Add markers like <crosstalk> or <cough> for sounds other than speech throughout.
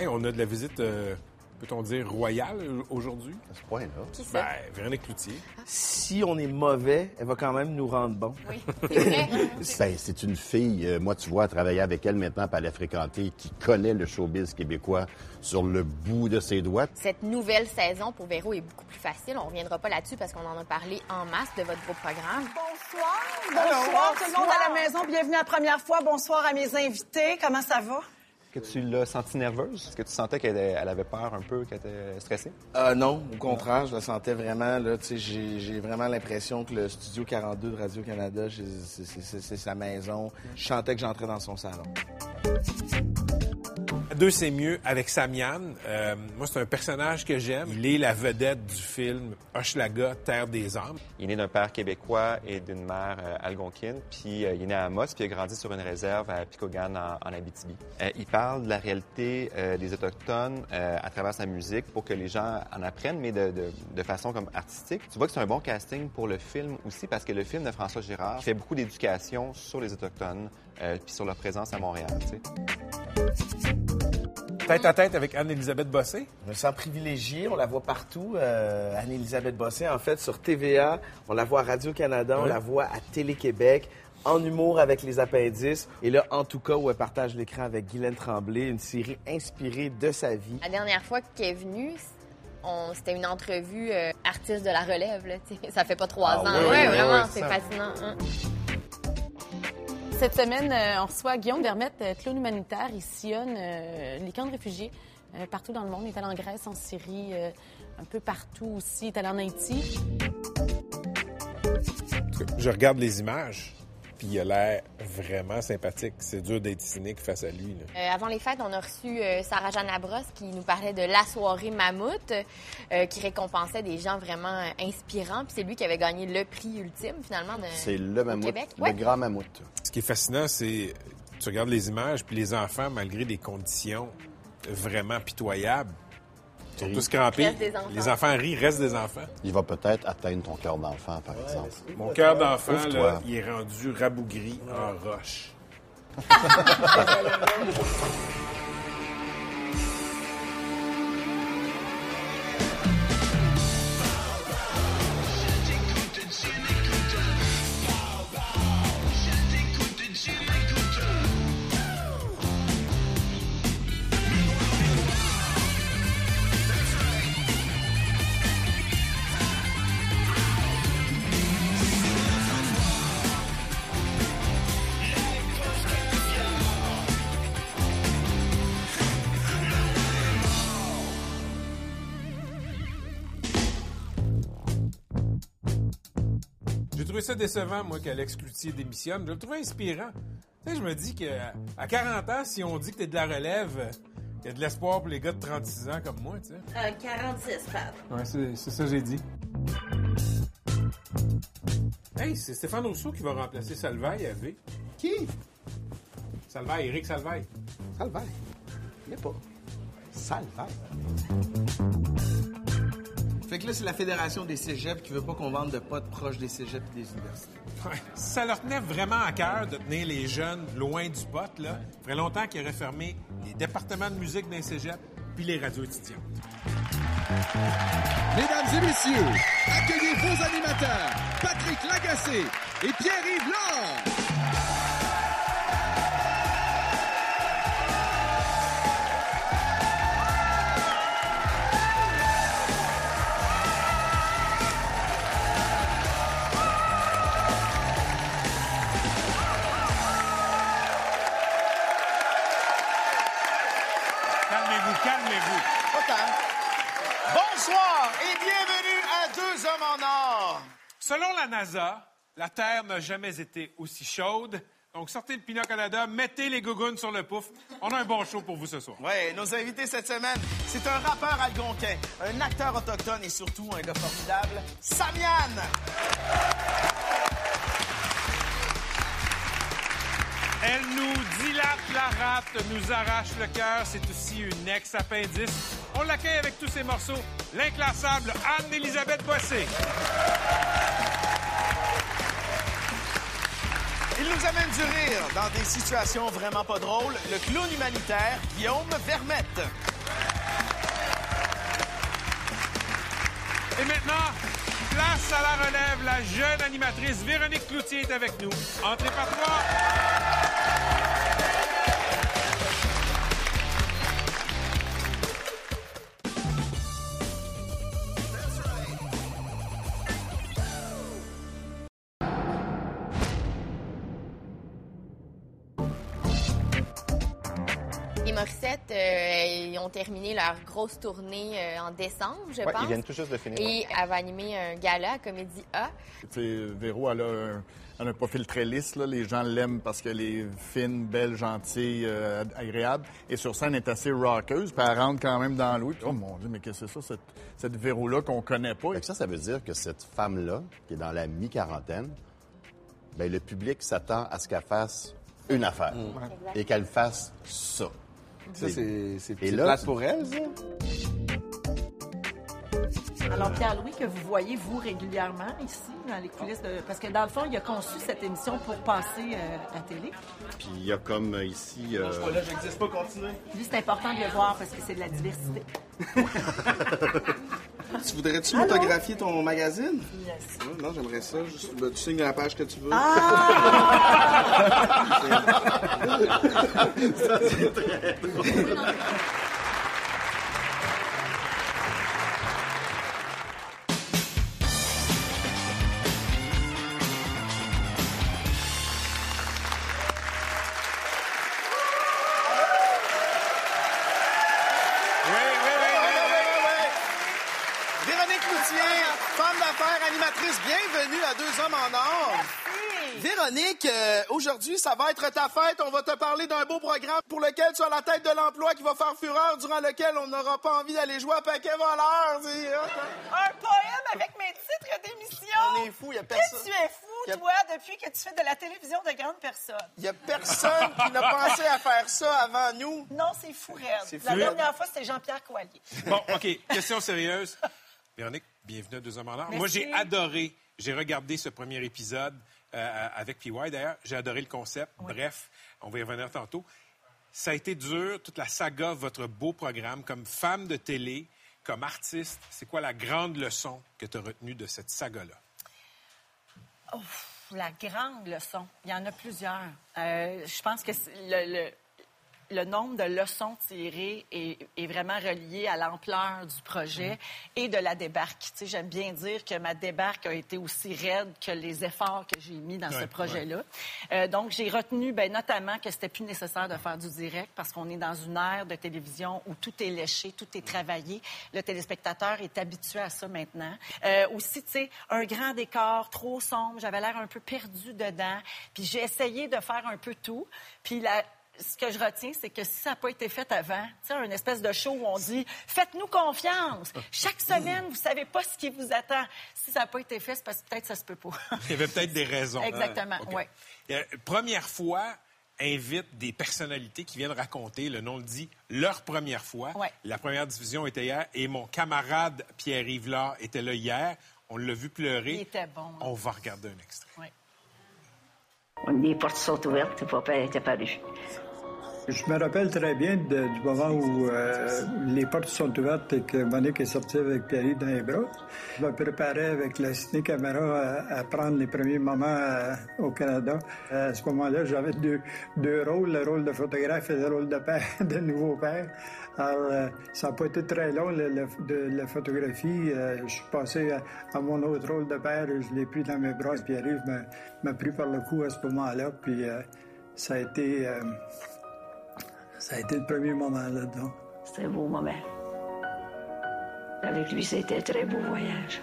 Hey, on a de la visite, euh, peut-on dire, royale aujourd'hui? À ce point-là. Qui? Ben, Véronique Cloutier. Si on est mauvais, elle va quand même nous rendre bon. Oui, <laughs> c'est vrai. Ben, c'est une fille, euh, moi, tu vois, travailler avec elle maintenant, puis elle a fréquenté, qui connaît le showbiz québécois sur le bout de ses doigts. Cette nouvelle saison pour Véro est beaucoup plus facile. On reviendra pas là-dessus parce qu'on en a parlé en masse de votre gros programme. Bonsoir. Bonsoir tout le monde à la maison. Bienvenue à la première fois. Bonsoir à mes invités. Comment ça va? Que tu l'as sentie nerveuse? Est-ce que tu sentais qu'elle elle avait peur un peu, qu'elle était stressée? Euh, non, au contraire, je la sentais vraiment. Là, j'ai, j'ai vraiment l'impression que le studio 42 de Radio-Canada, c'est- c'est sa maison. Je sentais que j'entrais dans son salon. Deux, c'est mieux avec Samian. Euh, moi, c'est un personnage que j'aime. Il est la vedette du film Hochelaga, Terre des Hommes. Il est né d'un père québécois et d'une mère euh, algonquine, puis euh, il est né à Amos, puis il a grandi sur une réserve à Picogan, en, Abitibi. Il parle de la réalité des Autochtones à travers sa musique pour que les gens en apprennent, mais de, façon comme artistique. Tu vois que c'est un bon casting pour le film aussi, parce que le film de François Girard fait beaucoup d'éducation sur les Autochtones, puis sur leur présence à Montréal. Tête à tête avec Anne-Élisabeth Bossé? Je me sens privilégié, on la voit partout. Euh, Anne-Élisabeth Bossé, en fait, sur TVA, on la voit à Radio-Canada, on la voit à Télé-Québec, en humour avec les appendices. Et là, en tout cas, où elle partage l'écran avec Guylaine Tremblay, une série inspirée de sa vie. La dernière fois qu'elle est venue, c'était une entrevue euh, artiste de la relève. Là, ça fait pas trois Ah ans. oui, ouais, oui, vraiment, oui, c'est fascinant. hein. Cette semaine, euh, on reçoit Guillaume Vermette, euh, clown humanitaire. Il sillonne euh, les camps de réfugiés partout dans le monde. Il est allé en Grèce, en Syrie, un peu partout aussi. Il est allé en Haïti. Je regarde les images, puis il a l'air vraiment sympathique. C'est dur d'être cynique face à lui. là. Euh, avant les fêtes, on a reçu euh, Sarah Jeanne Labrosse qui nous parlait de la soirée Mammouth, euh, qui récompensait des gens vraiment euh, inspirants. Puis c'est lui qui avait gagné le prix ultime, finalement, de, C'est le mammouth, Québec. le Ouais. grand mammouth. Ce qui est fascinant, c'est tu regardes les images, puis les enfants, malgré des conditions vraiment pitoyables, sont Rient. tous crampés. Les enfants rient, restent des enfants. Il va peut-être atteindre ton cœur d'enfant, par exemple. Mon cœur d'enfant, là, il est rendu rabougri en roche. <laughs> <laughs> trouvé ça décevant, moi, qu'Alex Cloutier démissionne? Je le trouvais inspirant. Tu sais, je me dis que à 40 ans, si on dit que t'es de la relève, il y a de l'espoir pour les gars de 36 ans comme moi, tu sais. 46, Pat. Ouais, c'est ça que j'ai dit. Hey, c'est Stéphane Rousseau qui va remplacer Salvaille à V. Qui? Salvaille, Éric Salvaille. Salvaire. Je sais pas. Salvaire. Fait que là, c'est la Fédération des cégeps qui veut pas qu'on vende de potes proches des cégeps et des universités. Ouais. Ça leur tenait vraiment à cœur de tenir les jeunes loin du pot, là, il ferait longtemps qu'ils auraient fermé les départements de musique d'un cégep puis les radios étudiantes. Mesdames et messieurs, accueillez vos animateurs, Patrick Lagacé et Pierre-Yves Laure. Bonsoir et bienvenue à Deux Hommes en Or. Selon la NASA, la Terre n'a jamais été aussi chaude. Donc, sortez le Pinot Canada, mettez les gougounes sur le pouf. On a un bon show pour vous ce soir. Ouais, nos invités cette semaine, c'est un rappeur algonquin, un acteur autochtone et surtout un gars formidable, Samian. Elle nous dilate la rate, nous arrache le cœur. C'est aussi une ex-appendice. On l'accueille avec tous ses morceaux. L'inclassable Anne-Élisabeth Bossé. Il nous amène du rire dans des situations vraiment pas drôles, le clown humanitaire Guillaume Vermette. Et maintenant, place à la relève. La jeune animatrice Véronique Cloutier est avec nous. Entrez par toi. Ont terminé leur grosse tournée euh, en décembre, je Ouais, pense. ils viennent tout juste de finir. Et elle va animer un gala à Comédie A. Sais, Véro, elle a, un, elle a un profil très lisse. Là. Les gens l'aiment parce qu'elle est fine, belle, gentille, euh, agréable. Et sur scène, elle est assez rockeuse. Puis elle rentre quand même dans l'eau. Oh mon Dieu, mais qu'est-ce que c'est ça, cette, cette Véro-là qu'on connaît pas? Que ça, ça veut dire que cette femme-là, qui est dans la mi-quarantaine, ben, le public s'attend à ce qu'elle fasse une affaire et qu'elle fasse ça. Ça, c'est place pour elle, ça? Alors, Pierre-Louis, que vous voyez, vous, régulièrement ici, dans les coulisses de... Parce que, dans le fond, il a conçu cette émission pour passer euh, à télé. Puis il y a comme euh, ici... euh, Là, j'existe pas, continuez. Lui, c'est important de le voir parce que c'est de la diversité. <laughs> Tu voudrais-tu photographier ton magazine? Ouais, Non, j'aimerais ça. Juste, ben, tu signes la page que tu veux. <laughs> Oui, <laughs> euh, aujourd'hui, ça va être ta fête. On va te parler d'un beau programme pour lequel tu as la tête de l'emploi qui va faire fureur, durant lequel on n'aura pas envie d'aller jouer à paquet voleur. c'est- Un poème avec mes titres d'émission. On est fous, il y a Que personne. tu es fou, a- toi, depuis que tu fais de la télévision de grandes personnes. Il y a personne qui n'a pensé à faire ça avant nous. Non, c'est fou. C'est La fou. dernière fois, c'était Jean-Pierre Coallier. Bon, OK. Question sérieuse. Véronique, bienvenue à Deux Hommes en. Moi, j'ai adoré. J'ai regardé ce premier épisode euh, avec PY, d'ailleurs. J'ai adoré le concept. Bref, on va y revenir tantôt. Ça a été dur, toute la saga, votre beau programme. Comme femme de télé, comme artiste, c'est quoi la grande leçon que tu as retenue de cette saga-là? La grande leçon, il y en a plusieurs. Euh, je pense que le- le nombre de leçons tirées est, est vraiment relié à l'ampleur du projet et de la débarque. Tu sais, J'aime bien dire que ma débarque a été aussi raide que les efforts que j'ai mis dans ce Ouais, projet-là. Euh, donc, j'ai retenu ben, notamment que c'était plus nécessaire de faire du direct parce qu'on est dans une ère de télévision où tout est léché, tout est travaillé. Le téléspectateur est habitué à ça maintenant. Euh, aussi, tu sais, un grand décor trop sombre, j'avais l'air un peu perdu dedans. Puis j'ai essayé de faire un peu tout. Puis la, ce que je retiens, c'est que si ça n'a pas été fait avant, tu sais, une espèce de show où on dit faites-nous confiance. Chaque semaine, vous savez pas ce qui vous attend. Si ça n'a pas été fait, c'est parce que peut-être ça se peut pas. Il y avait peut-être des raisons. Exactement, OK. ouais. Euh, première fois, invite des personnalités qui viennent raconter, le nom le dit, leur première fois. Ouais. La première diffusion était hier et mon camarade Pierre-Yves Lard était là hier. On l'a vu pleurer. Il était bon, hein. On va regarder un extrait. Ouais. Les portes sont ouvertes, papa est apparu. Je me rappelle très bien du moment où euh, les portes sont ouvertes et que Monique est sortie avec Pierre dans les bras. Je me préparais avec la Ciné Caméra à, prendre les premiers moments euh, au Canada. À ce moment-là, j'avais deux, deux rôles, le rôle de photographe et le rôle de père, <laughs> de nouveau père. Alors, euh, ça n'a pas été très long, de la photographie. Je suis passé à, mon autre rôle de père et je l'ai pris dans mes bras. Pierre-Yves m'a- pris par le cou à ce moment-là. Puis ça a été... ça a été le premier moment là-dedans. C'était un beau moment. Avec lui, c'était un très beau voyage.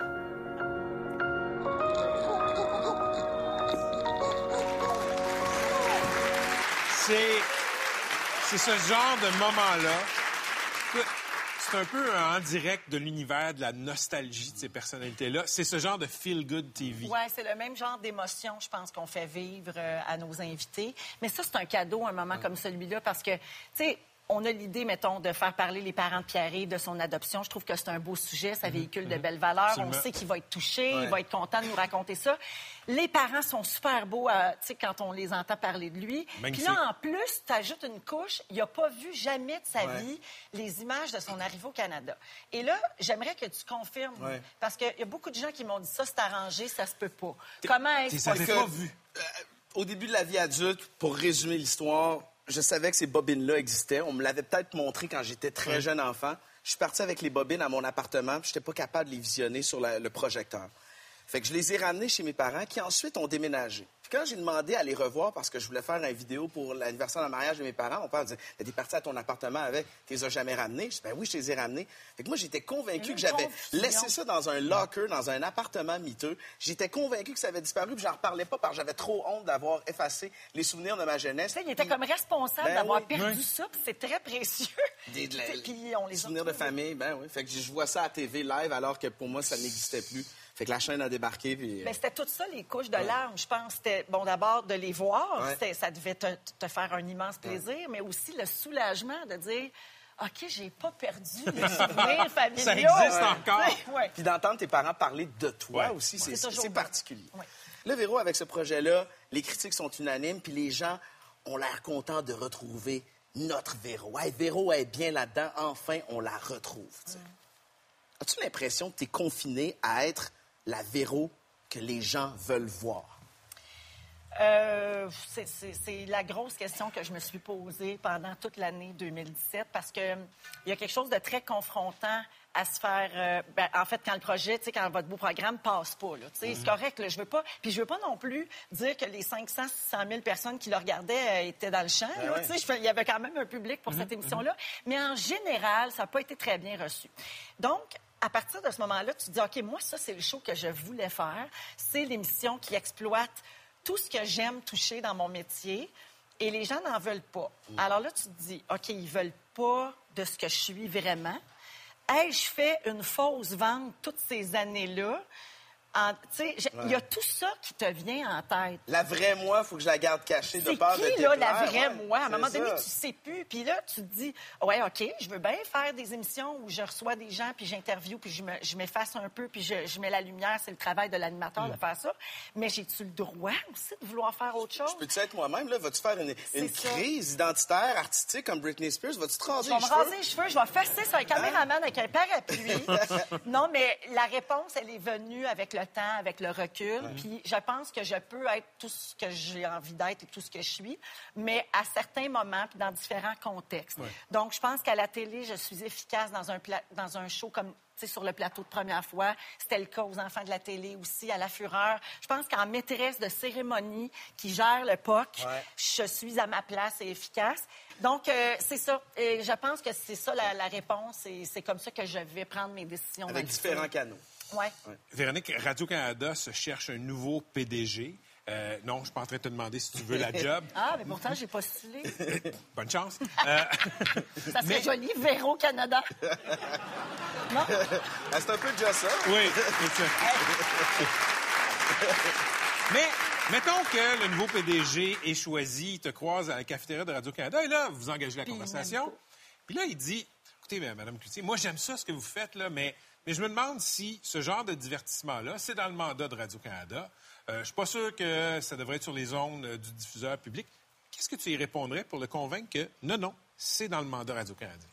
C'est, c'est ce genre de moment-là. C'est un peu en direct de l'univers de la nostalgie de ces personnalités-là. C'est ce genre de feel-good TV. Oui, c'est le même genre d'émotion, je pense, qu'on fait vivre euh, à nos invités. Mais ça, c'est un cadeau, un moment comme celui-là, parce que, tu sais, on a l'idée, mettons, de faire parler les parents de Pierre de son adoption. Je trouve que c'est un beau sujet, ça véhicule de belles valeurs. Absolument. On sait qu'il va être touché, Ouais. il va être content de nous raconter ça. Les parents sont super beaux, euh, tu sais, quand on les entend parler de lui. Puis là, en plus, tu ajoutes une couche, il n'a pas vu jamais de sa Ouais. vie les images de son arrivée au Canada. Et là, j'aimerais que tu confirmes, Ouais. parce qu'il y a beaucoup de gens qui m'ont dit ça, c'est arrangé, ça se peut pas. Comment est-ce que- pas vu. Euh, au début de la vie adulte, pour résumer l'histoire, je savais que ces bobines-là existaient. On me l'avait peut-être montré quand j'étais très jeune enfant. Je suis parti avec les bobines à mon appartement, puis j'étais pas capable de les visionner sur la- le projecteur. Fait que je les ai ramenées chez mes parents, qui ensuite ont déménagé. Puis quand j'ai demandé à les revoir parce que je voulais faire une vidéo pour l'anniversaire de mariage de mes parents, mon père disait T'es parti à ton appartement avec, tu les as jamais ramenés. Je dis Ben oui, je les ai ramenés. Fait que moi, j'étais convaincu que j'avais laissé ça dans un locker, dans un appartement miteux. J'étais convaincu que ça avait disparu, puis j'en reparlais pas parce que j'avais trop honte d'avoir effacé les souvenirs de ma jeunesse. Tu sais, il était comme responsable Ben d'avoir oui. perdu Oui. ça, puis c'est très précieux. Des, de la- Puis on les souvenirs de famille, ben oui. Fait que je vois ça à TV live alors que pour moi, ça n'existait plus. Fait que la chaîne a débarqué, puis... Ben, c'était tout ça, les couches de larmes. Je pense c'était, bon, d'abord, de les voir. Ouais. Ça devait te, te faire un immense plaisir, mais aussi le soulagement de dire OK, j'ai pas perdu les souvenirs <laughs> familiaux. Ça existe Ouais. encore. Ouais. Puis d'entendre tes parents parler de toi Ouais. aussi, c'est C'est particulier. Ouais. Là, Véro, avec ce projet-là, les critiques sont unanimes, puis les gens ont l'air contents de retrouver notre Véro. Hey, Véro est bien là-dedans, enfin, on la retrouve. As-tu l'impression que tu es confiné à être la Véro que les gens veulent voir? Euh, c'est- la grosse question que je me suis posée pendant toute l'année 2017 parce que hum, il y a quelque chose de très confrontant à se faire. euh, ben, en fait, quand le projet, quand votre beau programme passe pas, c'est correct. Là, je veux pas. Puis je veux pas non plus dire que les 500, 600 000 personnes qui le regardaient euh, étaient dans le champ. ouais. fais- il y avait quand même un public pour cette émission-là, mais en général, ça n'a pas été très bien reçu. Donc à partir de ce moment-là, tu te dis, OK, moi, ça, c'est le show que je voulais faire. C'est l'émission qui exploite tout ce que j'aime toucher dans mon métier et les gens n'en veulent pas. Alors là, tu te dis, OK, ils veulent pas de ce que je suis vraiment. Ai-je fait une fausse vente toutes ces années-là? En- Il y a tout ça qui te vient en tête. La vraie moi, faut que je la garde cachée de peur de qui, là, la vraie Ouais, moi? À un moment donné, ça. tu sais plus. Puis là, tu te dis, ouais, OK, je veux bien faire des émissions où je reçois des gens, puis j'interviewe, puis je me- je m'efface un peu, puis je, je mets la lumière. C'est le travail de l'animateur de faire ça. Mais j'ai-tu le droit aussi de vouloir faire autre chose? Peux-tu être moi-même, là? Vas-tu faire une, crise identitaire, artistique comme Britney Spears? Vas-tu te raser Je vais les me cheveux? raser les cheveux, je vais fesser sur un caméraman avec un parapluie. <laughs> non, mais la réponse, elle est venue avec le temps, avec le recul. Puis je pense que je peux être tout ce que j'ai envie d'être et tout ce que je suis, mais à certains moments, puis dans différents contextes. Donc, je pense qu'à la télé, je suis efficace dans un, pla- dans un show comme tu sais, sur le plateau de première fois. C'était le cas aux enfants de la télé aussi, à la fureur. Je pense qu'en maîtresse de cérémonie qui gère le POC, Ouais. je suis à ma place et efficace. Donc, euh, c'est ça. Et je pense que c'est ça la, la réponse et c'est comme ça que je vais prendre mes décisions. Avec différents canaux. Ouais. Véronique, Radio-Canada se cherche un nouveau PDG. Euh, non, je suis pas en train de te demander si tu veux la job. <laughs> Ah, mais pourtant, j'ai postulé. <laughs> Bonne chance. Euh, Ça serait joli, Véro Canada. non? Ah, c'est un peu déjà ça. oui, c'est ça. <laughs> Mais mettons que le nouveau PDG est choisi, il te croise à la cafétéria de Radio-Canada et là, vous engagez la Puis conversation. Puis là, il dit Écoutez, Mme Cloutier, moi, j'aime ça ce que vous faites, là, mais, mais je me demande si ce genre de divertissement-là, c'est dans le mandat de Radio-Canada. Euh, je suis pas sûr que ça devrait être sur les ondes euh, du diffuseur public. Qu'est-ce que tu y répondrais pour le convaincre que non, non, c'est dans le mandat Radio-Canada?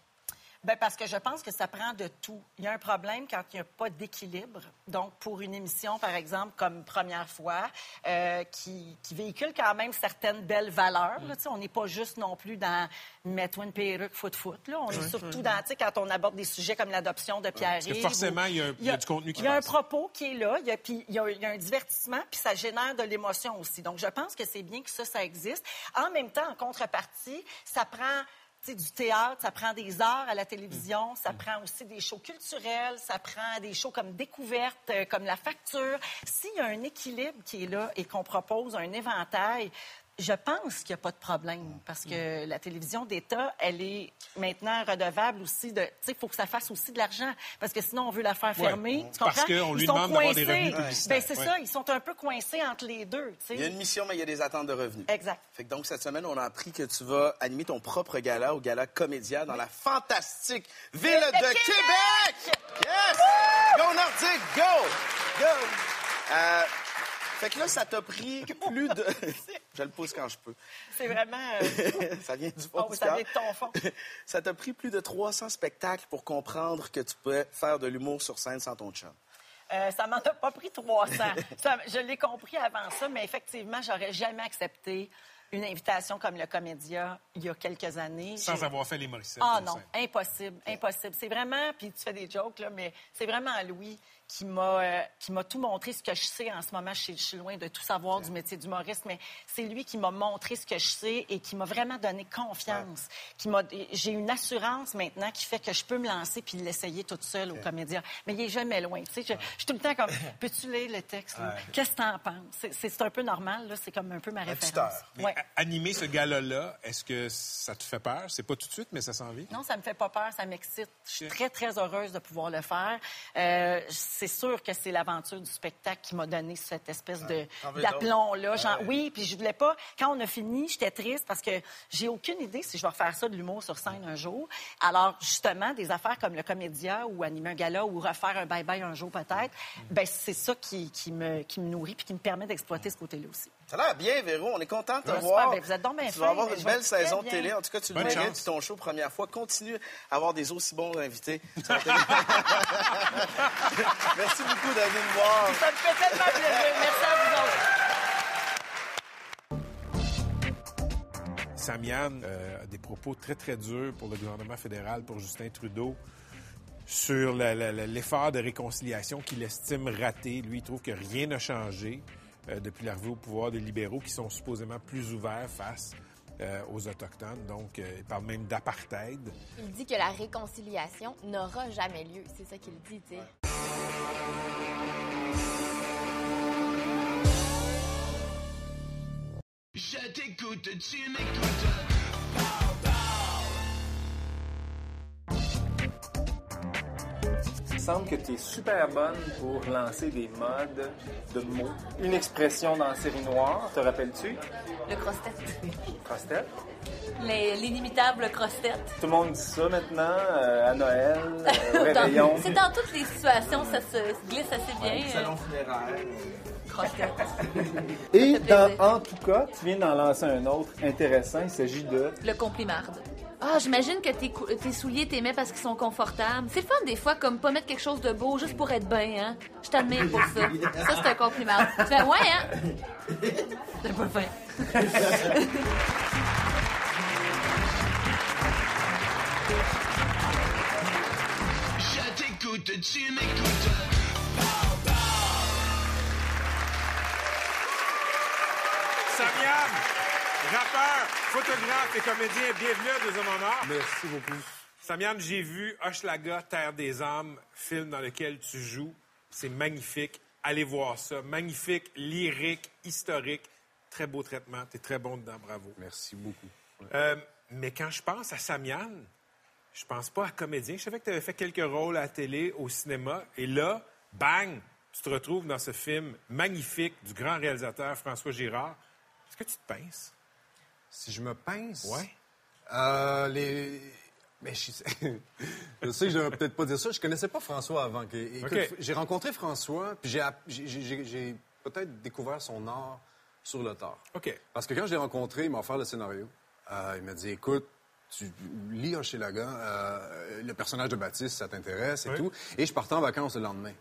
Ben parce que je pense que ça prend de tout. Il y a un problème quand il n'y a pas d'équilibre. Donc, pour une émission, par exemple, comme Première fois, euh, qui, qui véhicule quand même certaines belles valeurs. là, on n'est pas juste non plus dans mets-toi une perruque foot-foot. On est surtout dans, tu sais, quand on aborde des sujets comme l'adoption de Pierre Parce que forcément, il y a un- il y a du contenu qui Il y a un propos qui est là, il y a, puis il y a, il y a un divertissement, puis ça génère de l'émotion aussi. Donc, je pense que c'est bien que ça, ça existe. En même temps, en contrepartie, ça prend du théâtre, ça prend des arts à la télévision, ça prend aussi des shows culturels, ça prend des shows comme découverte, euh, comme la facture. S'il y a un équilibre qui est là et qu'on propose un éventail, Je pense qu'il n'y a pas de problème parce que la télévision d'État, elle est maintenant redevable aussi de. Tu sais, il faut que ça fasse aussi de l'argent parce que sinon on veut la faire Ouais, fermer. tu parce comprends? qu'on lui Ils sont demande d'avoir des coincés. revenus publicitaires. Ben, c'est Ouais. ça, ils sont un peu coincés entre les deux. tu sais. Il y a une mission, mais il y a des attentes de revenus. Exact. Fait que donc, cette semaine, on a appris que tu vas animer ton propre gala au Gala Comédia dans la fantastique ville de, Québec! Yes! Go Nordique, go! Go! Euh, fait que là, ça t'a pris plus de... <laughs> Je le pousse quand je peux. C'est vraiment. euh, <laughs> ça vient du fond Oh, du ça vient de ton fond. <laughs> Ça t'a pris plus de 300 spectacles pour comprendre que tu pouvais faire de l'humour sur scène sans ton chum. Euh, ça m'en a pas pris 300. Ça- je l'ai compris avant ça, mais effectivement, j'aurais jamais accepté une invitation comme le Comédia il y a quelques années. Sans avoir fait les Morissette. Ah non, scène. impossible, impossible. C'est vraiment, puis tu fais des jokes, là, mais c'est vraiment Louis qui m'a euh, qui m'a tout montré ce que je sais en ce moment. Je, suis- je suis loin de tout savoir du métier d'humoriste, mais c'est lui qui m'a montré ce que je sais et qui m'a vraiment donné confiance. Qui m'a, j'ai une assurance maintenant qui fait que je peux me lancer puis l'essayer toute seule au comédien. Mais il est jamais loin. Tu sais, je, je suis tout le temps comme, peux-tu lire le texte. Qu'est-ce que t'en penses? C'est, un peu normal là. C'est comme un peu ma référence. Ouais. Animer ce gala-là, est-ce que ça te fait peur? C'est pas tout de suite, mais ça s'en vient? Non, ça me fait pas peur, ça m'excite. Je suis très, très heureuse de pouvoir le faire. Euh, c'est sûr que c'est l'aventure du spectacle qui m'a donné cette espèce de d'aplomb-là. d'autres? Genre, Ouais. Oui, puis je voulais pas... Quand on a fini, j'étais triste parce que j'ai aucune idée si je vais refaire ça de l'humour sur scène un jour. Alors, justement, des affaires comme le Comédia ou animer un gala ou refaire un bye-bye un jour peut-être, ben c'est ça qui, qui me, qui me nourrit puis qui me permet d'exploiter ce côté-là aussi. Ça a l'air bien, Véro. On est content de te voir. Ben, vous êtes donc bien Tu vas avoir une belle saison de bien. télé. En tout cas, tu le Bonne mérites. chance. C'est ton show première fois. Continue à avoir des aussi bons invités. <laughs> Merci beaucoup d'être venu me voir. Ça me fait tellement plaisir. Merci à vous autres. Samian euh, a des propos très, très durs pour le gouvernement fédéral, pour Justin Trudeau, sur l'effort de réconciliation qu'il estime raté. Lui, il trouve que rien n'a changé euh, depuis l'arrivée au pouvoir des libéraux qui sont supposément plus ouverts face euh, aux Autochtones. Donc, euh, il parle même d'apartheid. Il dit que la réconciliation n'aura jamais lieu. C'est ça qu'il dit, tu sais. Je t'écoute, tu m'écoutes. Semble que tu es super bonne pour lancer des modes de mots. Une expression dans la série noire, te rappelles-tu? Le cross-tête. Cross-tête? Les- L'inimitable cross-tête. Tout le monde dit ça maintenant, euh, à Noël, <laughs> euh, au réveillon. Dans- <laughs> C'est dans toutes les situations, ça se se glisse assez bien. Ouais, salon funéraire. Cross-tête. Et dans, en tout cas, tu viens d'en lancer un autre intéressant. Il s'agit de Le complimarde. Ah, j'imagine que tes, cou- tes souliers t'aimais parce qu'ils sont confortables. C'est le fun des fois, comme pas mettre quelque chose de beau juste pour être bien, hein. Je t'admire pour ça. Ça, c'est un compliment. Tu fais, <laughs> ouais, hein? C'est pas fin. Je t'écoute, tu m'écoutes. Samian, rappeur, photographe et comédien, bienvenue à Deux Hommes en Or. Merci beaucoup. Samian, j'ai vu Hochelaga, Terre des Hommes, film dans lequel tu joues. C'est magnifique. Allez voir ça. Magnifique, lyrique, historique. Très beau traitement. T'es très bon dedans, bravo. Merci beaucoup. Euh, mais quand je pense à Samian, je pense pas à comédien. Je savais que tu avais fait quelques rôles à la télé, au cinéma. Et là, bang, tu te retrouves dans ce film magnifique du grand réalisateur François Girard. Est-ce que tu te pinces? Si je me pince. Ouais. Euh, les. Mais je... <laughs> je sais que je devrais peut-être pas dire ça. Je connaissais pas François avant. J'ai rencontré François, puis j'ai peut-être découvert son art sur le tard. OK. Parce que quand je l'ai rencontré, il m'a offert le scénario. Euh, il m'a dit, écoute, tu lis Hochelaga, euh, le personnage de Baptiste, ça t'intéresse et Oui. tout. Et je partais en vacances le lendemain.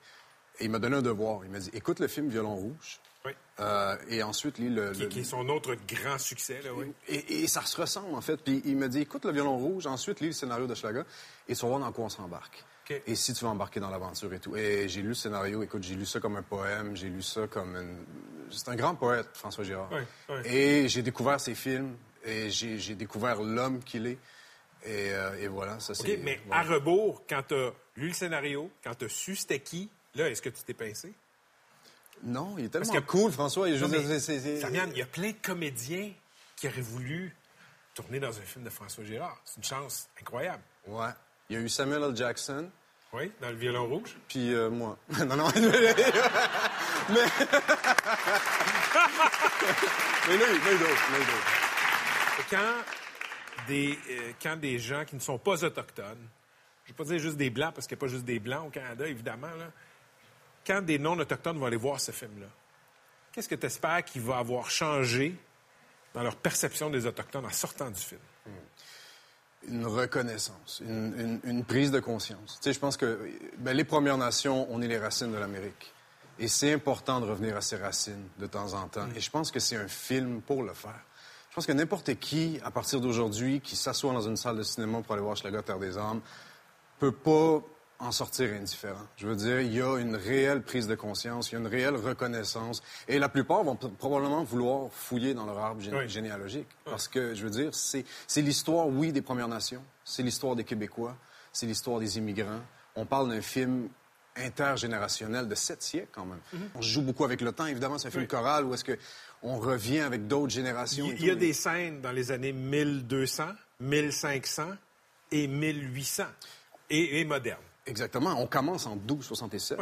Et il m'a donné un devoir. Il m'a dit, écoute le film Violon Rouge. Oui. Euh, et ensuite, lis le... Qui, le- qui est son autre grand succès, là, oui. et, et ça se ressemble, en fait. Puis il me dit, écoute le violon rouge, ensuite lis le scénario de Schlager, et tu vas voir dans quoi on s'embarque. OK. Et si tu vas embarquer dans l'aventure et tout. Et j'ai lu le scénario, écoute, j'ai lu ça comme un poème, j'ai lu ça comme une... C'est un grand poète, François Girard. Oui, oui. Et j'ai découvert ses films, et j'ai découvert l'homme qu'il est. Et, euh, et voilà, ça OK, c'est... mais voilà. à rebours, quand tu as lu le scénario, quand tu as su c'était qui, là, est-ce que tu t'es pincé? Non, il est tellement Parce que- cool, François. et Samian, il y a plein de comédiens qui aurait voulu tourner dans un film de François Gérard. C'est une chance incroyable. Ouais. Il y a eu Samuel L. Jackson. Oui, dans le violon rouge. Puis euh, moi. <laughs> non, non. <laughs> mais... <laughs> mais lui, mais d'autres, mais d'autres. Quand des, euh, quand des gens qui ne sont pas autochtones, je ne vais pas dire juste des blancs, parce qu'il n'y a pas juste des blancs au Canada, évidemment, là, quand des non-autochtones vont aller voir ce film-là, qu'est-ce que tu espères qu'il va avoir changé dans leur perception des Autochtones en sortant du film? Une reconnaissance, une, une- une prise de conscience. Tu sais, je pense que ben, les Premières Nations, on est les racines de l'Amérique. Et c'est important de revenir à ces racines de temps en temps. Et je pense que c'est un film pour le faire. Je pense que n'importe qui, à partir d'aujourd'hui, qui s'assoit dans une salle de cinéma pour aller voir Schlager Terre des Hommes, peut pas en sortir indifférent. Je veux dire, il y a une réelle prise de conscience, il y a une réelle reconnaissance. Et la plupart vont probablement vouloir fouiller dans leur arbre gé- Oui. généalogique. Parce que, je veux dire, c'est l'histoire, oui, des Premières Nations, c'est l'histoire des Québécois, c'est l'histoire des immigrants. On parle d'un film intergénérationnel de sept siècles, quand même. On joue beaucoup avec le temps, évidemment, c'est un film Oui. choral où est-ce que on revient avec d'autres générations. Il y a des scènes dans les années 1200, 1500 et 1800 et, et modernes. Exactement. On commence en 1267.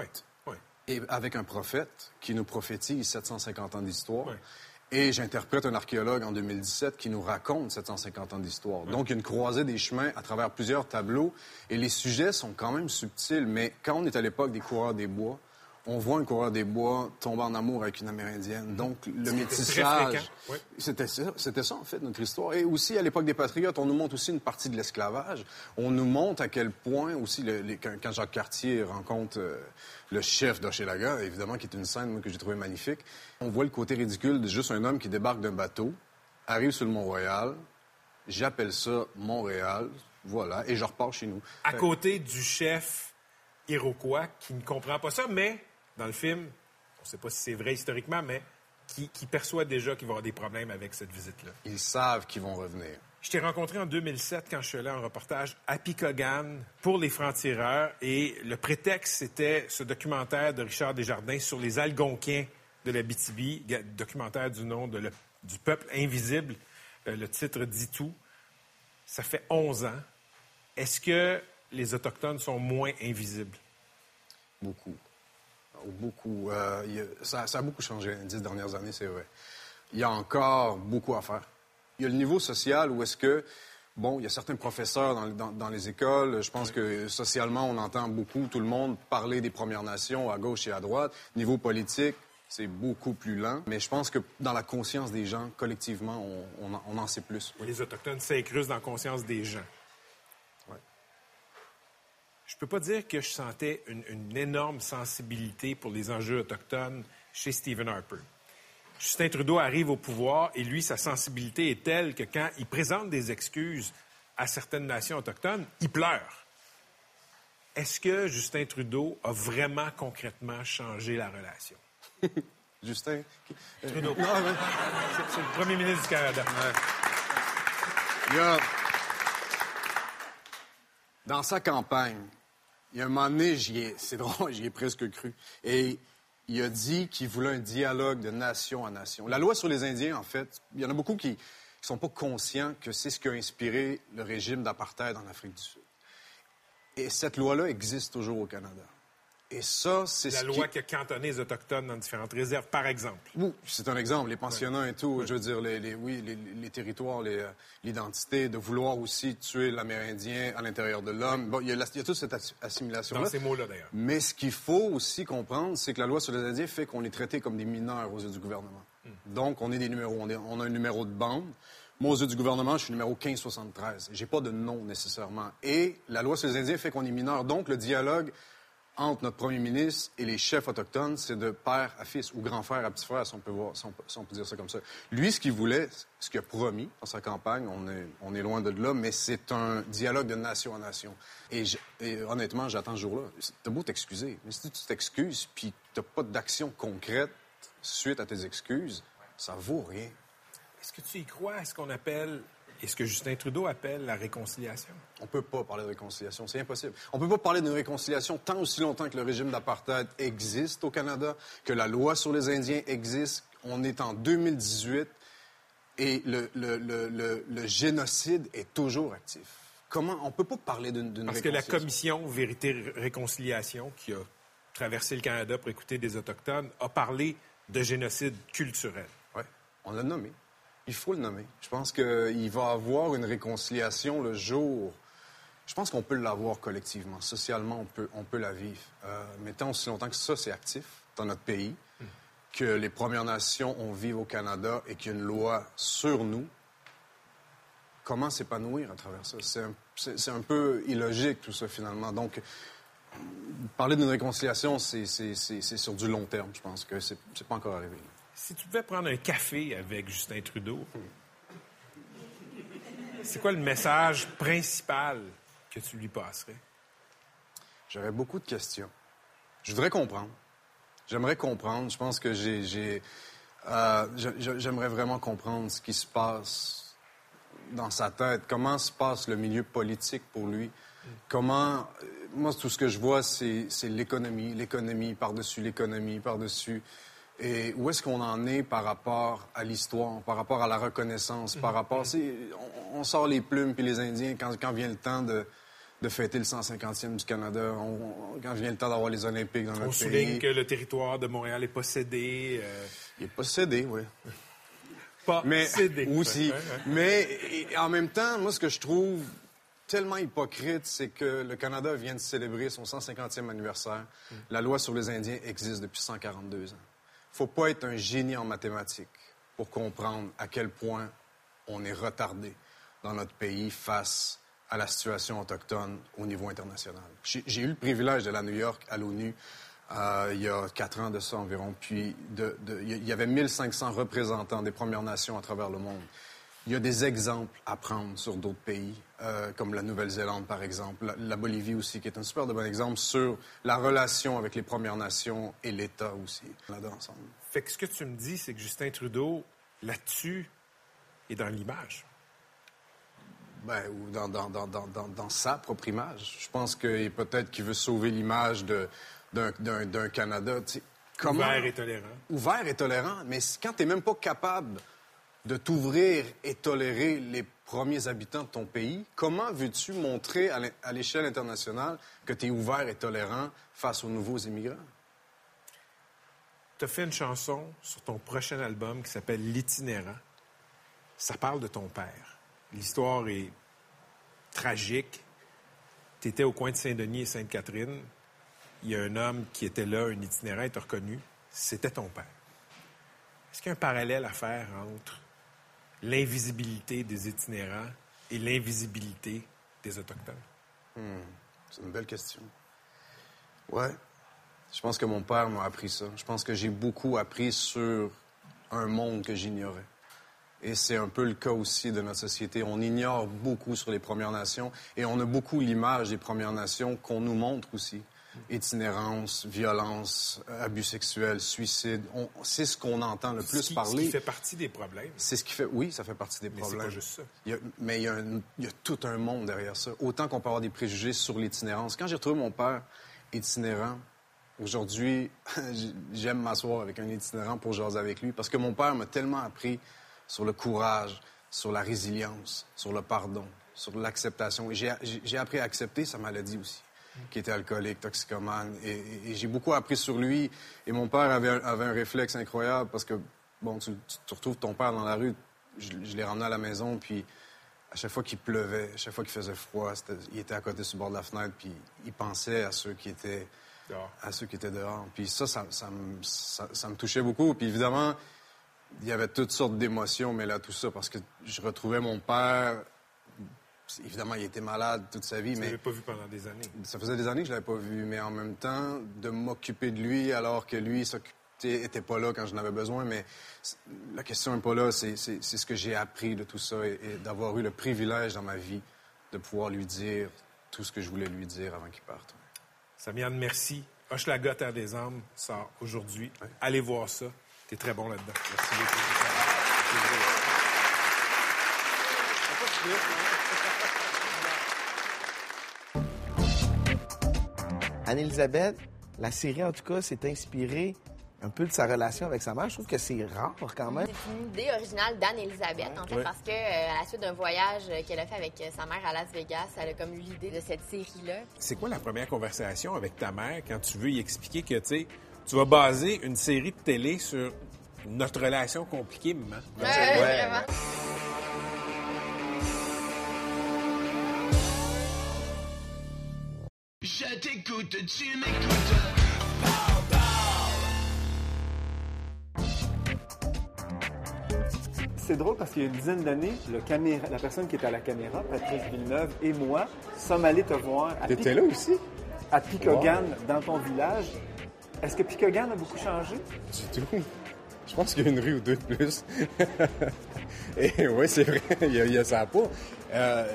oui. Et avec un prophète qui nous prophétise 750 ans d'histoire. Oui. Et j'interprète un archéologue en 2017 qui nous raconte 750 ans d'histoire. Donc, une croisée des chemins à travers plusieurs tableaux. Et les sujets sont quand même subtils. Mais quand on est à l'époque des coureurs des bois, on voit un coureur des bois tomber en amour avec une Amérindienne. Donc, le métissage... oui. C'était ça, c'était ça, en fait, notre histoire. Et aussi, à l'époque des Patriotes, on nous montre aussi une partie de l'esclavage. On nous montre à quel point aussi, le- les- quand, Jacques Cartier rencontre euh, le chef d'Hochelaga, évidemment, qui est une scène moi, que j'ai trouvée magnifique, on voit le côté ridicule de juste un homme qui débarque d'un bateau, arrive sur le Mont-Royal, j'appelle ça Montréal, voilà, et je repars chez nous. À côté du chef iroquois qui ne comprend pas ça, mais dans le film, on ne sait pas si c'est vrai historiquement, mais qui, qui perçoit déjà qu'il va y avoir des problèmes avec cette visite-là. Ils savent qu'ils vont revenir. Je t'ai rencontré en 2007 quand je suis allé en reportage à Picogan pour les francs-tireurs et le prétexte, c'était ce documentaire de Richard Desjardins sur les Algonquins de la BTB, documentaire du nom de le- du peuple invisible. Euh, le titre dit tout. Ça fait 11 ans. Est-ce que les Autochtones sont moins invisibles? Beaucoup. Beaucoup. Euh, a- ça, ça a beaucoup changé les dix dernières années, c'est vrai. Il y a encore beaucoup à faire. Il y a le niveau social où est-ce que, bon, il y a certains professeurs dans, dans- dans les écoles. Je pense que socialement, on entend beaucoup tout le monde parler des Premières Nations à gauche et à droite. Niveau politique, c'est beaucoup plus lent. Mais je pense que dans la conscience des gens, collectivement, on, on en, on en sait plus. Les Autochtones s'incrustent dans la conscience des gens. Ouais. Je peux pas dire que je sentais une, une énorme sensibilité pour les enjeux autochtones chez Stephen Harper. Justin Trudeau arrive au pouvoir et lui, sa sensibilité est telle que quand il présente des excuses à certaines nations autochtones, il pleure. Est-ce que Justin Trudeau a vraiment concrètement changé la relation? <laughs> Justin? Trudeau. <laughs> Non, mais- C'est c'est le premier ministre du Canada. Il y a... Dans sa campagne, il y a un moment donné, c'est <laughs> drôle, j'y ai presque cru. Et il a dit qu'il voulait un dialogue de nation à nation. La loi sur les Indiens, en fait, il y en a beaucoup qui ne sont pas conscients que c'est ce qui a inspiré le régime d'apartheid en Afrique du Sud. Et cette loi-là existe toujours au Canada. Et ça, c'est La ce loi qui... qui a cantonné les Autochtones dans différentes réserves, par exemple. Oui, c'est un exemple. Les pensionnats et tout, je veux dire, les, les- oui, les, les territoires, euh, l'identité, de vouloir aussi tuer l'Amérindien à l'intérieur de l'homme. Bon, il y a, la- il y a toute cette assi- assimilation-là. Dans ces mots-là, d'ailleurs. Mais ce qu'il faut aussi comprendre, c'est que la loi sur les Indiens fait qu'on est traité comme des mineurs aux yeux du gouvernement. Donc, on est des numéros. On, est- on a un numéro de bande. Moi, aux yeux du gouvernement, je suis numéro 1573. J'ai pas de nom nécessairement. Et la loi sur les Indiens fait qu'on est mineur. Donc, le dialogue entre notre premier ministre et les chefs autochtones, c'est de père à fils ou grand frère à petit frère, si on peut, dire ça comme ça. Lui, ce qu'il voulait, ce qu'il a promis dans sa campagne, on est, loin de là, mais c'est un dialogue de nation à nation. Et, et honnêtement, j'attends ce jour-là. T'as beau t'excuser, mais si tu t'excuses puis t'as pas d'action concrète suite à tes excuses, ça vaut rien. Est-ce que tu y crois à ce qu'on appelle, et ce que Justin Trudeau appelle la réconciliation? On peut pas parler de réconciliation, c'est impossible. On peut pas parler d'une réconciliation tant aussi longtemps que le régime d'apartheid existe au Canada, que la loi sur les Indiens existe. On est en 2018. Et le, le- le- le- le génocide est toujours actif. Comment on peut pas parler d'une Parce que la réconciliation? commission Vérité-Réconciliation, qui a traversé le Canada pour écouter des Autochtones, a parlé de génocide culturel. Ouais, on l'a nommé. Il faut le nommer. Je pense qu'il va avoir une réconciliation le jour. Je pense qu'on peut l'avoir collectivement. Socialement, on peut, on peut la vivre. Euh, mais tant aussi longtemps que ça, c'est actif dans notre pays, que les Premières Nations, on vit au Canada et qu'il y a une loi sur nous, comment s'épanouir à travers ça? C'est un, un peu illogique, tout ça, finalement. Donc, parler d'une réconciliation, c'est sur du long terme, je pense que c'est pas encore arrivé. Si tu devais prendre un café avec Justin Trudeau, c'est quoi le message principal que tu lui passerais? J'aurais beaucoup de questions. Je voudrais comprendre. J'aimerais comprendre. Je pense que j'ai. euh, J'aimerais vraiment comprendre ce qui se passe dans sa tête. Comment se passe le milieu politique pour lui? Comment. euh, Moi, tout ce que je vois, c'est l'économie, l'économie, par-dessus l'économie, par-dessus. Et où est-ce qu'on en est par rapport à l'histoire, par rapport à la reconnaissance, par rapport... c'est- On, on sort les plumes puis les Indiens quand, quand vient le temps de, de fêter le 150e du Canada, on- on- quand vient le temps d'avoir les Olympiques dans On notre souligne pays. que le territoire de Montréal est possédé. euh, Il est possédé, oui. Pas Mais cédé. aussi. Mais et- en même temps, moi, ce que je trouve tellement hypocrite, c'est que le Canada vient de célébrer son 150e anniversaire. La loi sur les Indiens existe depuis 142 ans. Faut pas être un génie en mathématiques pour comprendre à quel point on est retardé dans notre pays face à la situation autochtone au niveau international. J'ai eu le privilège d'aller à New York, à l'ONU, euh, il y a quatre ans de ça environ. Puis de- de- il y avait 1500 représentants des Premières Nations à travers le monde. Il y a des exemples à prendre sur d'autres pays, euh, comme la Nouvelle-Zélande, par exemple, la, la Bolivie aussi, qui est un super de bon exemple sur la relation avec les Premières Nations et l'État aussi. A ensemble. Fait que ce que tu me dis, c'est que Justin Trudeau, là-dessus, est dans l'image. Ben, ou dans, dans, dans, dans, dans, dans sa propre image. Je pense que peut-être qu'il veut sauver l'image d'un- Canada. Comment- Ouvert et tolérant. Ouvert et tolérant, mais quand tu n'es même pas capable de t'ouvrir et tolérer les premiers habitants de ton pays, comment veux-tu montrer à l'échelle internationale que tu es ouvert et tolérant face aux nouveaux immigrants? Tu as fait une chanson sur ton prochain album qui s'appelle L'itinérant. Ça parle de ton père. L'histoire est tragique. Tu étais au coin de Saint-Denis et Sainte-Catherine. Il y a un homme qui était là, un itinérant, t'a reconnu. C'était ton père. Est-ce qu'il y a un parallèle à faire entre l'invisibilité des itinérants et l'invisibilité des Autochtones? Hmm, C'est une belle question. Ouais. Je pense que mon père m'a appris ça. Je pense que j'ai beaucoup appris sur un monde que j'ignorais. Et c'est un peu le cas aussi de notre société. On ignore beaucoup sur les Premières Nations et on a beaucoup l'image des Premières Nations qu'on nous montre aussi. Itinérance, violence, euh, abus sexuels, suicide. C'est ce qu'on entend le plus qui- parler. Ce qui fait partie des problèmes. C'est ce qui fait. Oui, ça fait partie des Mais c'est problèmes. pas juste ça. Il y a- mais il y, a un- il y a tout un monde derrière ça. Autant qu'on peut avoir des préjugés sur l'itinérance. Quand j'ai retrouvé mon père itinérant, aujourd'hui, <laughs> j'aime m'asseoir avec un itinérant pour jaser avec lui parce que mon père m'a tellement appris sur le courage, sur la résilience, sur le pardon, sur l'acceptation. J'ai appris à accepter sa maladie aussi qui était alcoolique, toxicomane. Et, et- et j'ai beaucoup appris sur lui. Et mon père avait un, avait un réflexe incroyable parce que, bon, tu, tu- tu retrouves ton père dans la rue. Je, je l'ai ramené à la maison, puis à chaque fois qu'il pleuvait, à chaque fois qu'il faisait froid, il était à côté sur le bord de la fenêtre, puis il pensait à ceux qui étaient Dehors. à ceux qui étaient dehors. Puis ça, ça, ça me- ça- ça me touchait beaucoup. Puis évidemment, il y avait toutes sortes d'émotions, mais là, tout ça, parce que je retrouvais mon père. Évidemment, il était malade toute sa vie, Tu mais l'avais pas vu pendant des années. ça faisait des années que je l'avais pas vu, mais en même temps, de m'occuper de lui alors que lui s'occupait était pas là quand je n'avais besoin, mais la question n'est pas là, c'est c'est- c'est ce que j'ai appris de tout ça et, et d'avoir eu le privilège dans ma vie de pouvoir lui dire tout ce que je voulais lui dire avant qu'il parte. Samiane, merci. Hochelaga, Terre des Âmes sort aujourd'hui. Allez voir ça. T'es très bon là-dedans. Merci Anne-Elisabeth, la série, en tout cas, s'est inspirée un peu de sa relation avec sa mère. Je trouve que c'est rare quand même. C'est une idée originale d'Anne-Elisabeth, en fait, Ouais. parce que euh, à la suite d'un voyage euh, qu'elle a fait avec euh, sa mère à Las Vegas, elle a comme eu l'idée de cette série-là. C'est quoi la première conversation avec ta mère quand tu veux y expliquer que, tu sais, tu vas baser une série de télé sur notre relation compliquée, maman? Ouais, ouais, vraiment. Tu m'écoutes. C'est drôle parce qu'il y a une dizaine d'années, le caméra- la personne qui était à la caméra, Patrice Villeneuve, et moi, sommes allés te voir à, T'étais là aussi? à Picogan, dans ton village. Est-ce que Picogan a beaucoup changé? Du tout. Je pense qu'il y a une rue ou deux de plus. <laughs> Et oui, c'est vrai, <laughs> il y a, il y a- ça pas... euh,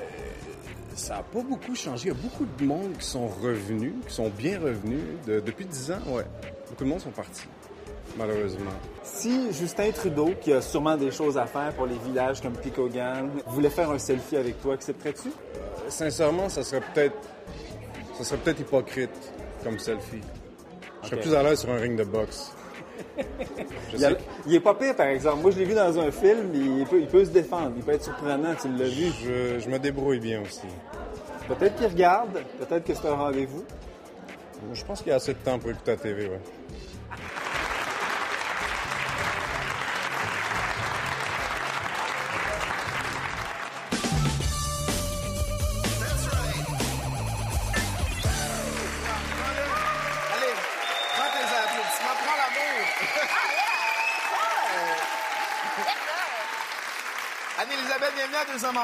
ça n'a pas beaucoup changé. Il y a beaucoup de monde qui sont revenus, qui sont bien revenus. De- depuis 10 ans, ouais. Beaucoup de monde sont partis, malheureusement. Si Justin Trudeau, qui a sûrement des choses à faire pour les villages comme Picogan, voulait faire un selfie avec toi, accepterais-tu? Euh, Sincèrement, ça serait peut-être... Ça serait peut-être hypocrite comme selfie. Je serais plus à l'aise sur un ring de boxe. Il, a- il est pas pire, par exemple. Moi, je l'ai vu dans un film, il peut, il peut se défendre, il peut être surprenant, tu l'as vu. Je, je me débrouille bien aussi. Peut-être qu'il regarde, peut-être que c'est un rendez-vous. Je pense qu'il y a assez de temps pour écouter la TV, ouais.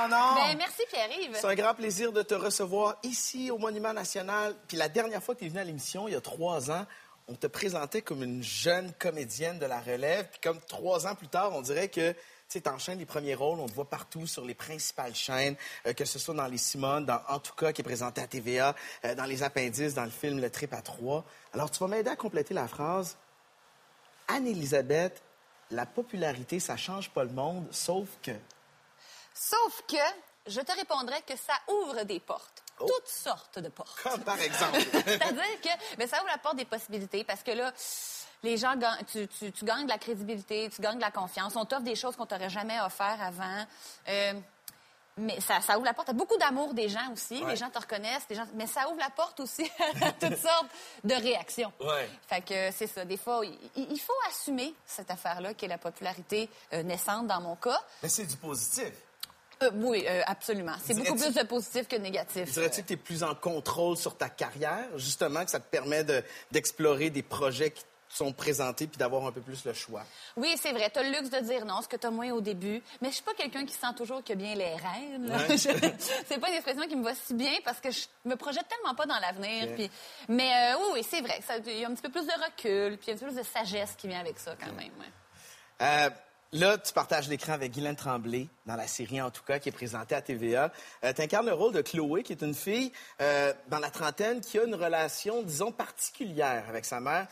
Ben, merci, Pierre-Yves. C'est un grand plaisir de te recevoir ici au Monument National. Puis la dernière fois que tu es venue à l'émission, il y a trois ans, on te présentait comme une jeune comédienne de la relève. Puis comme trois ans plus tard, on dirait que tu enchaînes les premiers rôles, on te voit partout sur les principales chaînes, euh, que ce soit dans Les Simones, dans En tout cas, qui est présenté à TVA, euh, dans Les Appendices, dans le film Le Trip à trois. Alors, tu vas m'aider à compléter la phrase. Anne-Elisabeth, la popularité, ça change pas le monde, sauf que... Sauf que je te répondrais que ça ouvre des portes. Toutes sortes de portes. Comme par <laughs> exemple. C'est-à-dire que ben, ça ouvre la porte des possibilités parce que là, les gens, tu, tu- tu gagnes de la crédibilité, tu gagnes de la confiance. On t'offre des choses qu'on t'aurait jamais offert avant. Euh, mais ça, ça ouvre la porte à beaucoup d'amour des gens aussi. Ouais. Les gens te reconnaissent, les gens... mais ça ouvre la porte aussi <laughs> à toutes sortes de réactions. Ouais. Fait que c'est ça. Des fois, il, il faut assumer cette affaire-là, qui est la popularité euh, naissante dans mon cas. Mais c'est du positif. Euh, oui, euh, absolument. C'est beaucoup plus de positif que de négatif. Dirais-tu que tu es plus en contrôle sur ta carrière, justement, que ça te permet de- d'explorer des projets qui sont présentés puis d'avoir un peu plus le choix? Oui, c'est vrai. Tu as le luxe de dire non, ce que tu as moins au début. Mais je suis pas quelqu'un qui sent toujours a bien les rênes. Ouais. <laughs> C'est pas une expression qui me va si bien parce que je me projette tellement pas dans l'avenir. Puis- Mais euh, oui, oui, c'est vrai. que Il y a un petit peu plus de recul, puis un petit peu plus de sagesse qui vient avec ça quand même. ouais. Euh, là, tu partages l'écran avec Guylaine Tremblay dans la série En tout cas, qui est présentée à TVA. tu incarnes le rôle de Chloé, qui est une fille euh, dans la trentaine qui a une relation, disons, particulière avec sa mère.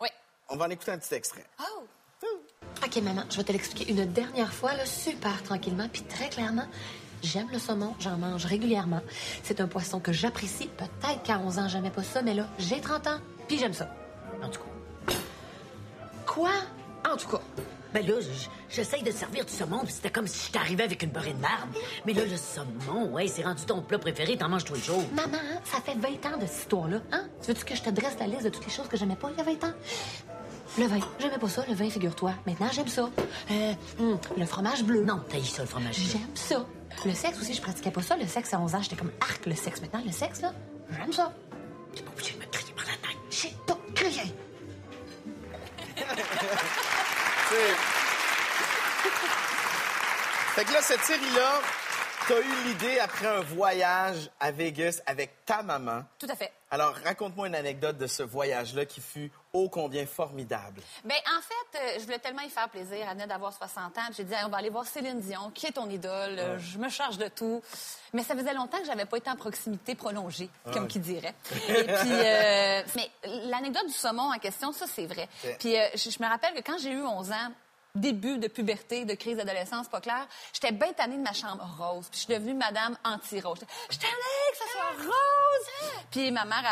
Oui. On va en écouter un petit extrait. Oh! OK, maman, je vais te l'expliquer une dernière fois, là, super tranquillement, puis très clairement. J'aime le saumon, j'en mange régulièrement. C'est un poisson que j'apprécie. Peut-être qu'à 11 ans, j'aimais pas ça, mais là, j'ai 30 ans, puis j'aime ça. En tout cas. Quoi? En tout cas. Ben là, j'essaye de servir du saumon, puis c'était comme si je t'arrivais avec une beurrée de marde. Mais là, le saumon, ouais, c'est rendu ton plat préféré, t'en manges tous les jours. Maman, hein, ça fait 20 ans de cette histoire-là. Hein? Tu veux-tu que je te dresse la liste de toutes les choses que j'aimais pas il y a 20 ans? Le vin. J'aimais pas ça, le vin, figure-toi. Maintenant, j'aime ça. Euh, hum, le fromage bleu. Non, t'as ça, le fromage bleu. J'aime ça. Le sexe aussi, je pratiquais pas ça. Le sexe à 11 ans, j'étais comme arc, le sexe. Maintenant, le sexe, là, j'aime ça. T'es pas obligé de me crier par la tête. J'ai pas crié. <laughs> Fait que là, cette série-là, t'as eu l'idée après un voyage à Vegas avec ta maman? Tout à fait. Alors, raconte-moi une anecdote de ce voyage-là qui fut ô combien formidable. Ben, en fait, euh, je voulais tellement y faire plaisir. Elle venait d'avoir 60 ans. J'ai dit, Hey, on va aller voir Céline Dion, qui est ton idole. Euh, Ouais. Je me charge de tout. Mais ça faisait longtemps que j'avais pas été en proximité prolongée, comme qui dirait. <laughs> Et puis, euh, mais l'anecdote du saumon en question, ça, c'est vrai. Puis, euh, je, je me rappelle que quand j'ai eu 11 ans, début de puberté, de crise d'adolescence, pas clair, j'étais bien tannée de ma chambre rose. Puis je suis devenue madame anti-rose. Je suis tannée que ça soit rose! Puis ma mère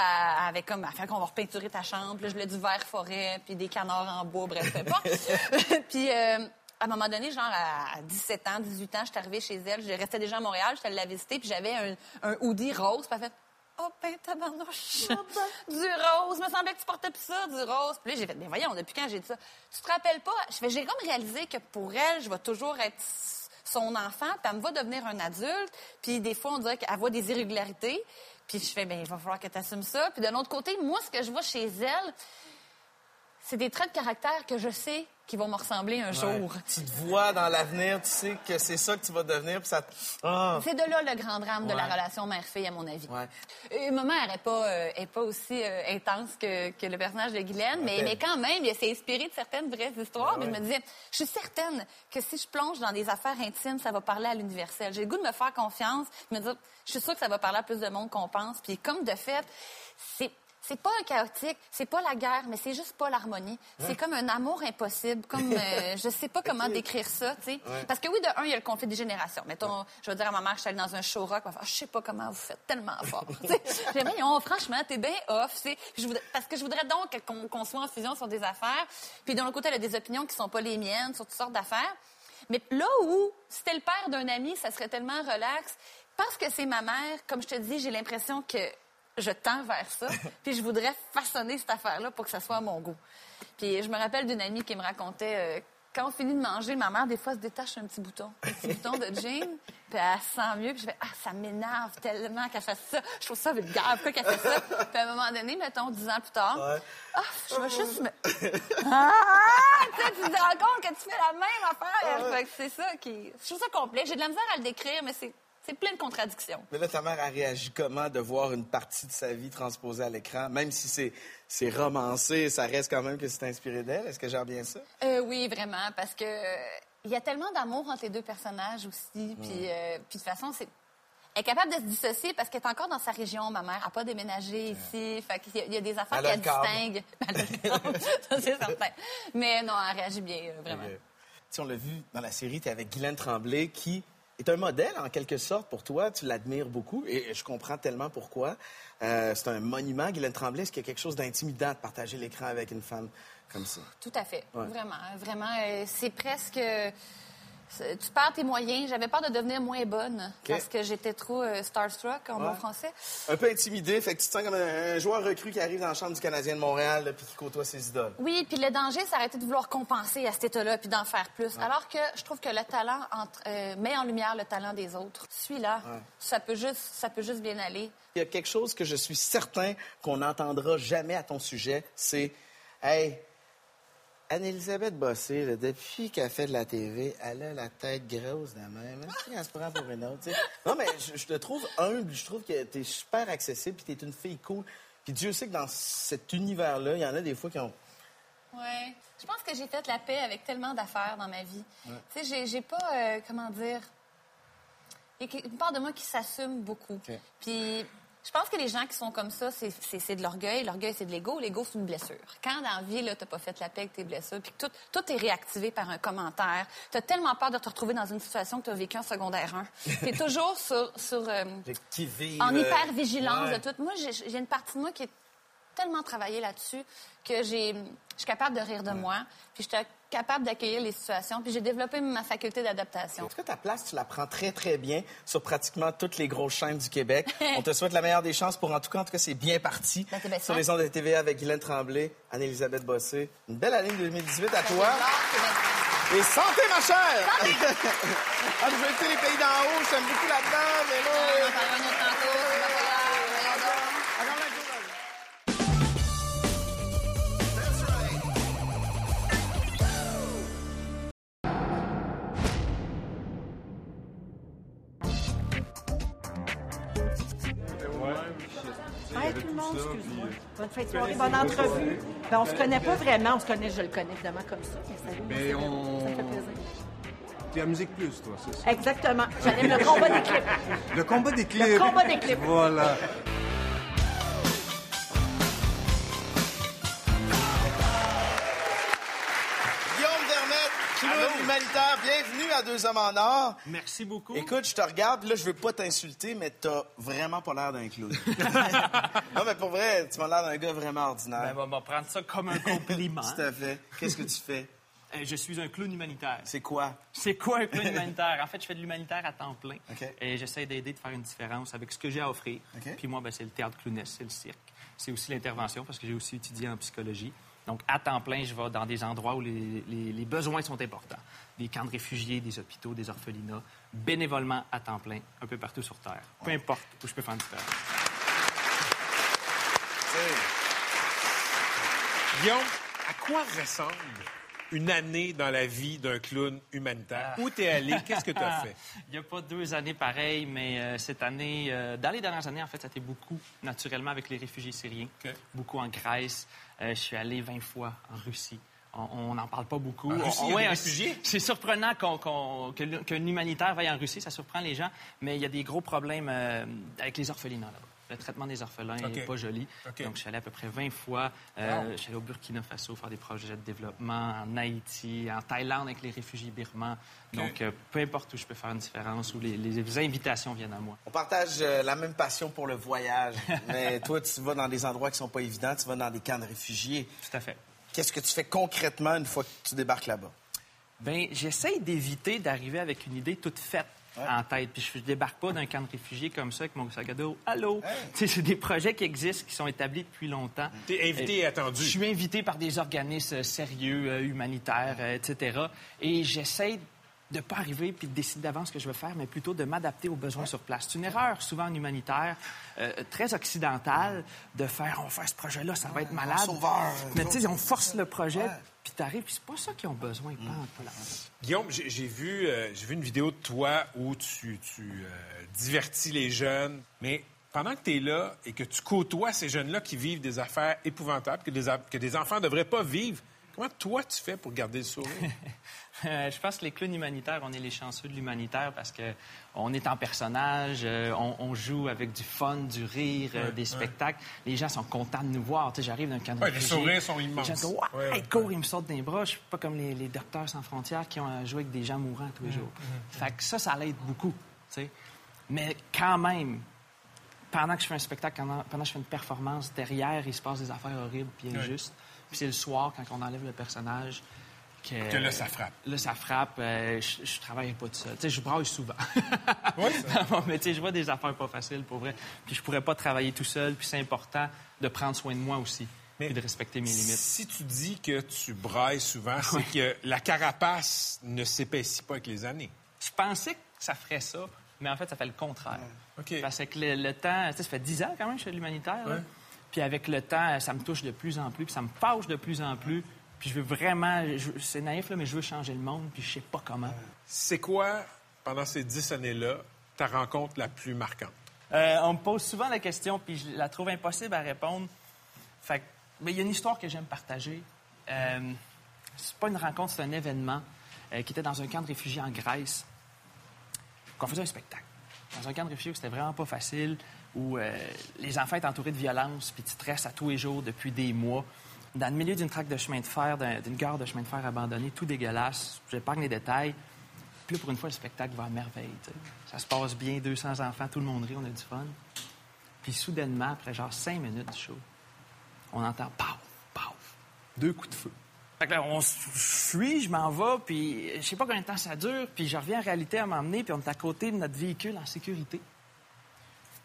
avait comme, elle fait qu'on va repeinturer ta chambre. Là, je voulais du verre forêt, puis des canards en bois, bref, importe. <laughs> puis euh, à un moment donné, genre à 17 ans, 18 ans, je suis arrivée chez elle. Je restais déjà à Montréal, j'étais allée la visiter, puis j'avais un, un hoodie rose. Puis elle fait Oh, ben, tabarnouche! <laughs> du rose! me semblait que tu portais plus ça, du rose. Puis là, j'ai fait, mais voyons, depuis quand j'ai dit ça? Tu te rappelles pas? Je fais, j'ai comme réalisé que pour elle, je vais toujours être son enfant, puis elle me va devenir un adulte. Puis des fois, on dirait qu'elle voit des irrégularités. Puis je fais, ben, il va falloir que tu assumes ça. Puis de l'autre côté, moi, ce que je vois chez elle, c'est des traits de caractère que je sais qui vont me ressembler un jour. Tu te vois dans l'avenir, tu sais que c'est ça que tu vas devenir, puis ça te- Ah! C'est de là le grand drame de la relation mère-fille, à mon avis. Ouais. Euh, ma mère n'est pas, euh, est pas aussi euh, intense que, que le personnage de Guylaine, mais, mais quand même, il s'est inspiré de certaines vraies histoires. Puis je me disais, je suis certaine que si je plonge dans des affaires intimes, ça va parler à l'universel. J'ai le goût de me faire confiance, de me dire, je suis sûre que ça va parler à plus de monde qu'on pense. Puis comme de fait, c'est c'est pas un chaotique, c'est pas la guerre, mais c'est juste pas l'harmonie. C'est comme un amour impossible, comme euh, <laughs> je sais pas comment décrire ça, tu sais. Ouais. Parce que oui, de un, il y a le conflit des générations. Mettons, je vais dire à ma mère, je suis allée dans un show rock, elle va faire, je sais pas comment vous faites tellement fort. J'ai <laughs> Voyons, franchement, t'es bien off, tu sais. Puis je voudrais- parce que je voudrais donc qu'on qu'on soit en fusion sur des affaires. Puis d'un autre côté, elle a des opinions qui sont pas les miennes sur toutes sortes d'affaires. Mais là où c'était le père d'un ami, ça serait tellement relax. Parce que c'est ma mère, comme je te dis, j'ai l'impression que je tends vers ça. <laughs> Puis je voudrais façonner cette affaire-là pour que ça soit à mon goût. Puis je me rappelle d'une amie qui me racontait, euh, quand on finit de manger, ma mère, des fois, se détache un petit bouton, un petit <laughs> bouton de jean, puis elle se sent mieux. Puis je fais, ah, ça m'énerve tellement qu'elle fasse ça. Je trouve ça vulgaire. Pourquoi qu'elle fait ça? Puis à un moment donné, mettons, dix ans plus tard, ah, je vais juste me... <laughs> Ah! Tu sais, tu te rends compte que tu fais la même affaire. Fait que c'est ça qui... Je trouve ça complexe. J'ai de la misère à le décrire, mais c'est c'est plein de contradictions. Mais là, ta mère a réagi comment de voir une partie de sa vie transposée à l'écran? Même si c'est, c'est romancé, ça reste quand même que c'est inspiré d'elle. Est-ce que j'ai bien ça? Euh, oui, vraiment, parce que euh, il y a tellement d'amour entre les deux personnages aussi. Puis, euh, puis de toute façon, c'est elle est capable de se dissocier parce qu'elle est encore dans sa région, ma mère. Elle n'a pas déménagé ici. Fait qu'il y a- il y, a des affaires qu'elle distingue. <laughs> <laughs> Ça, c'est certain. Mais non, elle réagit bien, euh, vraiment. Tu sais, on l'a vu dans la série, tu es avec Guylaine Tremblay, qui est un modèle en quelque sorte pour toi. Tu l'admires beaucoup et je comprends tellement pourquoi. Euh, c'est un monument, Guylaine Tremblay. Est-ce qu'il y a quelque chose d'intimidant de partager l'écran avec une femme comme ça? Tout à fait. Ouais. Vraiment. Vraiment, euh, c'est presque. Tu perds tes moyens. J'avais peur de devenir moins bonne parce que j'étais trop euh, starstruck en Ouais. bon français. Un peu intimidé, fait que tu te sens comme un, un joueur recru qui arrive dans la chambre du Canadien de Montréal là, puis qui côtoie ses idoles. Oui, puis le danger, c'est arrêter de vouloir compenser à cet état-là puis d'en faire plus. Ouais. Alors que je trouve que le talent entre- euh, met en lumière le talent des autres. Celui-là, Ouais. ça peut juste, ça peut juste bien aller. Il y a quelque chose que je suis certain qu'on n'entendra jamais à ton sujet, c'est Hey, Anne-Elisabeth Bossé, là, depuis qu'elle fait de la TV, elle a la tête grosse de même. Est-ce qu'elle se prend pour une autre? Non, mais je, je te trouve humble, je trouve que tu es super accessible, puis tu es une fille cool. Puis Dieu sait que dans cet univers-là, il y en a des fois qui ont. Ouais. Je pense que j'ai fait la paix avec tellement d'affaires dans ma vie. Ouais. Tu sais, j'ai- j'ai pas, euh, comment dire, il y a une part de moi qui s'assume beaucoup. Puis je pense que les gens qui sont comme ça, c'est- de l'orgueil. L'orgueil, c'est de l'ego. L'ego, c'est une blessure. Quand dans la vie, là, t'as pas fait la paix avec tes blessures, puis tout, tout est réactivé par un commentaire, t'as tellement peur de te retrouver dans une situation que t'as vécue en secondaire 1. T'es <laughs> toujours sur... sur euh, en euh, hyper vigilance ouais. de tout. Moi, j'ai une partie de moi qui est tellement travaillée là-dessus que j'ai, je suis capable de rire de moi, puis capable d'accueillir les situations, puis j'ai développé ma faculté d'adaptation. En tout cas, ta place, tu la prends très, très bien sur pratiquement toutes les grosses chaînes du Québec? <laughs> On te souhaite la meilleure des chances pour, en tout cas, en tout cas, c'est bien parti. Ben, bien sur les ondes de TVA avec Guylaine Tremblay, Anne-Elisabeth Bossé. Une belle année 2018 à toi. Et santé, ma chère! <laughs> ah, vous invitez les pays d'en haut, j'aime beaucoup là-dedans, mais là... Hey, tout le monde, excuse-moi. Bonne de soirée, bonne entrevue. Ben, on se connaît pas vraiment. On se connaît, je le connais évidemment comme ça. Mais merci, on- Ça fait plaisir. T'es à Musique Plus, toi, c'est ça? Exactement. J'anime le combat des clips. Le combat des clips. Le combat des clips. Voilà. Bienvenue à Deux Hommes en Or. Merci beaucoup. Écoute, je te regarde, là, je veux pas t'insulter, mais t'as vraiment pas l'air d'un clown. <laughs> non, mais pour vrai, tu m'as l'air d'un gars vraiment ordinaire. Ben, on va prendre ça comme un compliment. Tout à fait. Qu'est-ce que tu fais? Euh, je suis un clown humanitaire. C'est quoi? C'est quoi un clown humanitaire? En fait, je fais de l'humanitaire à temps plein. Et j'essaie d'aider, de faire une différence avec ce que j'ai à offrir. Puis moi, ben, c'est le théâtre clownesque, c'est le cirque. C'est aussi l'intervention parce que j'ai aussi étudié en psychologie. Donc, à temps plein, je vais dans des endroits où les, les- les besoins sont importants. Des camps de réfugiés, des hôpitaux, des orphelinats, bénévolement à temps plein, un peu partout sur Terre. Peu importe où je peux faire une différence. Guillaume, à quoi ressemble une année dans la vie d'un clown humanitaire? Où t'es allé? Qu'est-ce que t'as <laughs> fait? Il n'y a pas deux années pareilles, mais euh, cette année, euh, dans les dernières années, en fait, ça a été beaucoup, naturellement, avec les réfugiés syriens. Beaucoup en Grèce. Euh, je suis allé 20 fois en Russie. On n'en parle pas beaucoup. En Russie, On- ouais? C'est surprenant que qu'un humanitaire vaille en Russie. Ça surprend les gens. Mais il y a des gros problèmes euh, avec les orphelinats là-bas. Le traitement des orphelins n'est pas joli. Donc, je suis allé à peu près 20 fois. Euh, Wow. Je suis allé au Burkina Faso faire des projets de développement, en Haïti, en Thaïlande avec les réfugiés birmans. Donc, euh, peu importe où je peux faire une différence, où les, les invitations viennent à moi. On partage euh, la même passion pour le voyage. <laughs> mais toi, tu vas dans des endroits qui sont pas évidents. Tu vas dans des camps de réfugiés. Tout à fait. Qu'est-ce que tu fais concrètement une fois que tu débarques là-bas? Bien, j'essaye d'éviter d'arriver avec une idée toute faite en tête. Puis je débarque pas d'un camp de réfugiés comme ça avec mon sac à dos. Allô? Tu sais, c'est des projets qui existent, qui sont établis depuis longtemps. T'es invité et attendu. Je suis invité par des organismes sérieux, euh, humanitaires, euh, etc. Et j'essaie de pas arriver puis de décider d'avance ce que je veux faire, mais plutôt de m'adapter aux besoins sur place. C'est une erreur souvent en humanitaire, euh, très occidentale, de faire on va faire ce projet-là, ça va être malade. sauveur, mais tu sais, on force le projet, puis t'arrives, puis c'est pas ça qu'ils ont besoin. pas en tout. Guillaume, j'ai vu, euh, j'ai vu une vidéo de toi où tu, tu, euh, divertis les jeunes, mais pendant que tu es là et que tu côtoies ces jeunes-là qui vivent des affaires épouvantables, que des, que des enfants ne devraient pas vivre, comment toi tu fais pour garder le sourire? <laughs> Euh, je pense que les clowns humanitaires, on est les chanceux de l'humanitaire parce que on est en personnage, euh, on, on joue avec du fun, du rire, euh, des ouais. spectacles. Les gens sont contents de nous voir. Tu sais, j'arrive d'un de Ouais, les sourires sont immenses. Les gens disent, ouais, hey, cours, ils me sautent des bras. Je suis pas comme les, les docteurs sans frontières qui ont à jouer avec des gens mourants tous les jours. Fait que ça, ça l'aide beaucoup. tu sais. Mais quand même, pendant que je fais un spectacle, pendant, que je fais une performance, derrière, il se passe des affaires horribles puis injustes. Puis c'est le soir, quand on enlève le personnage, que... Que là, ça frappe. Là, ça frappe. euh, je, je travaille pas tout seul. Tu sais, je braille souvent. <laughs> mais tu sais, je vois des affaires pas faciles, pour vrai. Puis je pourrais pas travailler tout seul. Puis c'est important de prendre soin de moi aussi. puis de respecter mes limites. Si tu dis que tu brailles souvent, c'est que la carapace ne s'épaissit pas avec les années. Je pensais que ça ferait ça, mais en fait, ça fait le contraire. OK. Parce que le, le temps, tu sais, ça fait 10 ans quand même que je de l'humanitaire. Ouais. Puis avec le temps, ça me touche de plus en plus, puis ça me fâche de plus en plus. Puis je veux vraiment, c'est naïf, là, mais je veux changer le monde, puis je sais pas comment. C'est quoi, pendant ces dix années-là, ta rencontre la plus marquante? Euh, on me pose souvent la question, puis je la trouve impossible à répondre. Fait mais il y a une histoire que j'aime partager. Euh, c'est pas une rencontre, c'est un événement euh, qui était dans un camp de réfugiés en Grèce, qu'on faisait un spectacle. Dans un camp de réfugiés où c'était vraiment pas facile, où euh, les enfants étaient entourés de violence, puis tu stresses à tous les jours depuis des mois. Dans le milieu d'une traque de chemin de fer, d'un- d'une gare de chemin de fer abandonnée, tout dégueulasse. J'épargne les détails. Puis pour une fois, le spectacle va à merveille. Ça se passe bien, 200 enfants, tout le monde rit, on a du fun. Puis soudainement, après genre cinq minutes du show, on entend paf, paf, deux coups de feu. Fait que là, on fuit, je m'en vais, puis je sais pas combien de temps ça dure, puis je reviens en réalité à m'emmener, puis on est à côté de notre véhicule en sécurité.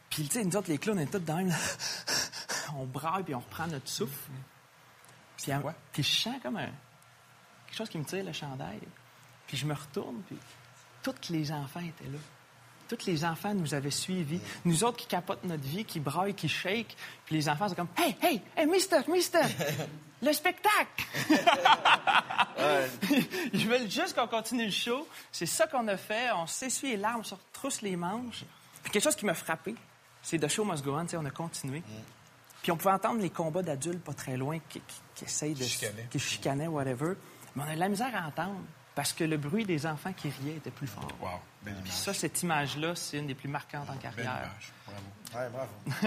Puis, tu sais, nous autres, les clowns, on est tous dans <laughs> on braille, puis on reprend notre souffle. Puis, à- puis je sens comme un... quelque chose qui me tire le chandail. Puis je me retourne, puis tous les enfants étaient là. Tous les enfants nous avaient suivis. Nous autres qui capotent notre vie, qui braillent, qui shake. Puis les enfants, c'est comme Hey, hey, hey, mister, mister, <laughs> le spectacle! <laughs> <laughs> Ils veulent juste qu'on continue le show. C'est ça qu'on a fait. On s'essuie les larmes, on se retrousse les manches. Puis quelque chose qui m'a frappé, c'est The Show Must Go On. On a continué. Puis on pouvait entendre les combats d'adultes pas très loin qui, qui, qui essayent de... Chicanaient. Qui chicanaient, whatever. Mais on a de la misère à entendre parce que le bruit des enfants qui riaient était plus fort. Wow, belle Puis image. ça, cette image-là, c'est une des plus marquantes en Belle carrière. image. Bravo. Ouais, bravo. <laughs>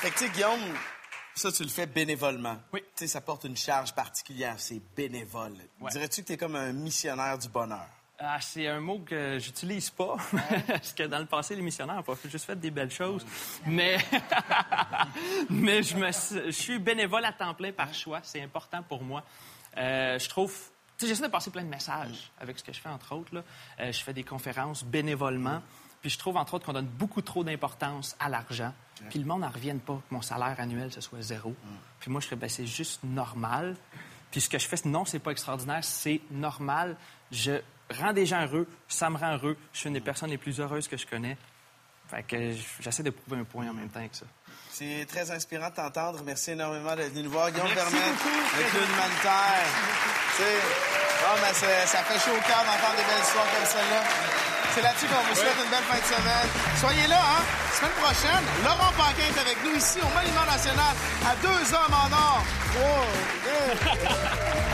fait que, tu sais, Guillaume, Ça, tu le fais bénévolement. Oui. Tu sais, ça porte une charge particulière. C'est bénévole. Ouais. Dirais-tu que tu es comme un missionnaire du bonheur? Ah, c'est un mot que j'utilise pas, <laughs> parce que dans le passé, les missionnaires n'ont pas juste fait des belles choses. Mais, <laughs> mais je, me, je suis bénévole à temps plein par choix. C'est important pour moi. Euh, je trouve... Tu sais, j'essaie de passer plein de messages avec ce que je fais, entre autres. Là. Euh, je fais des conférences bénévolement. Puis je trouve, entre autres, qu'on donne beaucoup trop d'importance à l'argent. Puis le monde n'en revienne pas que mon salaire annuel, ce soit zéro. Puis moi, je fais, ben, c'est juste normal. Puis ce que je fais, non, c'est pas extraordinaire, c'est normal. Je rends des gens heureux, ça me rend heureux. Je suis une des personnes les plus heureuses que je connais. Fait que j'essaie de prouver un point en même temps que ça. C'est très inspirant de t'entendre. Merci énormément d'être venu nous voir. Guillaume Merci le club humanitaire. Ah, mais c'est- ça fait chaud au cœur d'entendre des belles histoires comme celle-là. C'est là-dessus qu'on vous souhaite une belle fin de semaine. Soyez là, hein? Semaine prochaine, Laurent Paquin est avec nous ici au Monument National à deux hommes en or. Wow, yeah. <laughs>